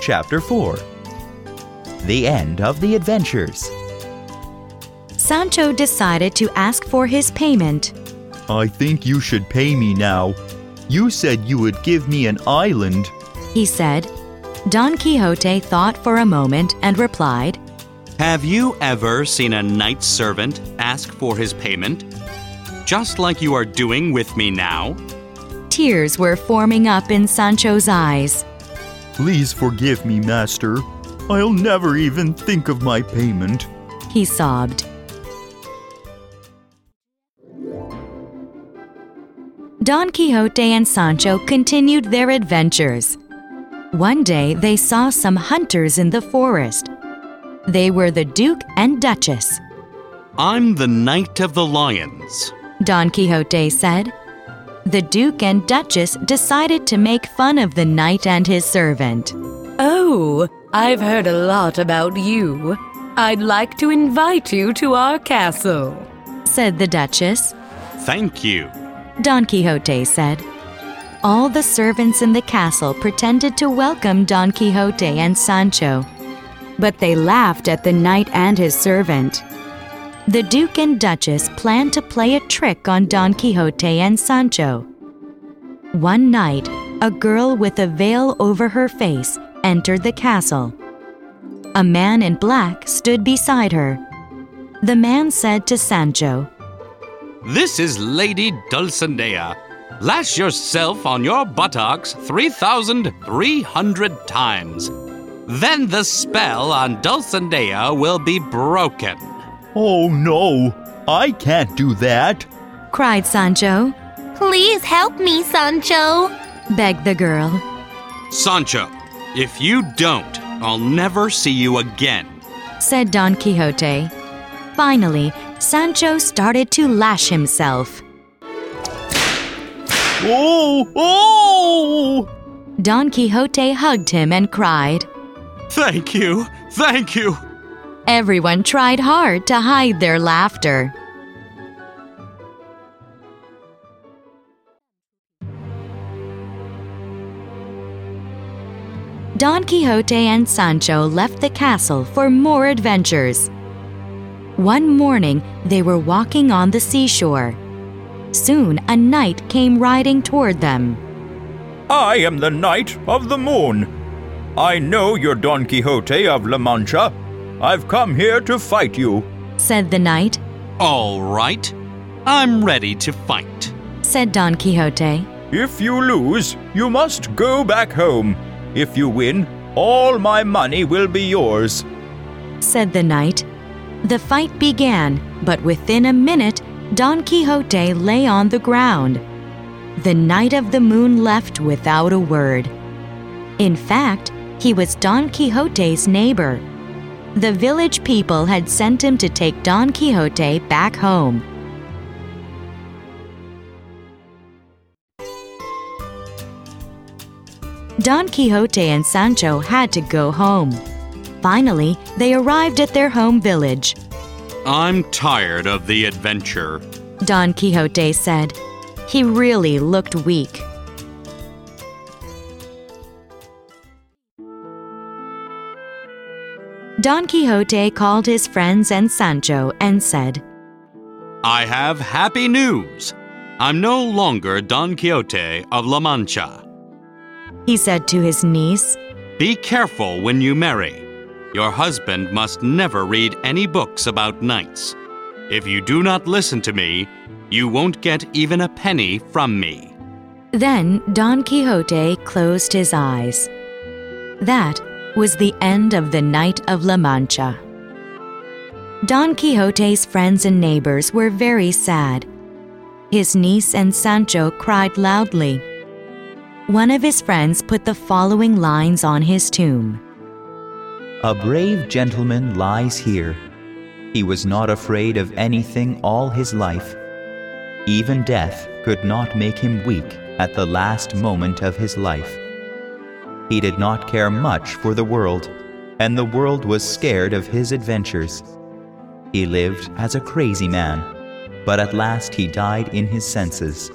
Chapter 4 The End of the Adventures. Sancho decided to ask for his payment. I think you should pay me now. You said you would give me an island. He said. Don Quixote thought for a moment and replied, Have you ever seen a knight servant ask for his payment? Just like you are doing with me now? Tears were forming up in Sancho's eyes. Please forgive me, master. I'll never even think of my payment. He sobbed. Don Quixote and Sancho continued their adventures. One day they saw some hunters in the forest. They were the Duke and Duchess. I'm the Knight of the Lions. Don Quixote said. The Duke and Duchess decided to make fun of the knight and his servant. Oh, I've heard a lot about you. I'd like to invite you to our castle. Said the Duchess. Thank you. Don Quixote said. All the servants in the castle pretended to welcome Don Quixote and Sancho, but they laughed at the knight and his servant. The Duke and Duchess plan to play a trick on Don Quixote and Sancho. One night, a girl with a veil over her face entered the castle. A man in black stood beside her. The man said to Sancho, This is Lady Dulcinea. Lash yourself on your buttocks 3,300 times. Then the spell on Dulcinea will be broken. Oh no, I can't do that. cried Sancho. Please help me, Sancho. begged the girl. Sancho, if you don't, I'll never see you again. said Don Quixote. Finally, Sancho started to lash himself. Oh, oh! Don Quixote hugged him and cried. Thank you, thank you. Everyone tried hard to hide their laughter. Don Quixote and Sancho left the castle for more adventures. One morning, they were walking on the seashore. Soon, a knight came riding toward them. I am the Knight of the Moon. I know you're Don Quixote of La Mancha. I've come here to fight you. said the knight. All right, I'm ready to fight. said Don Quixote. If you lose, you must go back home. If you win, all my money will be yours. said the knight. The fight began, but within a minute, Don Quixote lay on the ground. The Knight of the Moon left without a word. In fact, he was Don Quixote's neighbor. The village people had sent him to take Don Quixote back home. Don Quixote and Sancho had to go home. Finally, they arrived at their home village. I'm tired of the adventure. Don Quixote said. He really looked weak. Don Quixote called his friends and Sancho and said, I have happy news. I'm no longer Don Quixote of La Mancha. He said to his niece, Be careful when you marry. Your husband must never read any books about knights. If you do not listen to me, you won't get even a penny from me. Then Don Quixote closed his eyes. That was the end of the Knight of La Mancha. Don Quixote's friends and neighbors were very sad. His niece and Sancho cried loudly. One of his friends put the following lines on his tomb A brave gentleman lies here. He was not afraid of anything all his life. Even death could not make him weak at the last moment of his life. He did not care much for the world, and the world was scared of his adventures. He lived as a crazy man, but at last he died in his senses.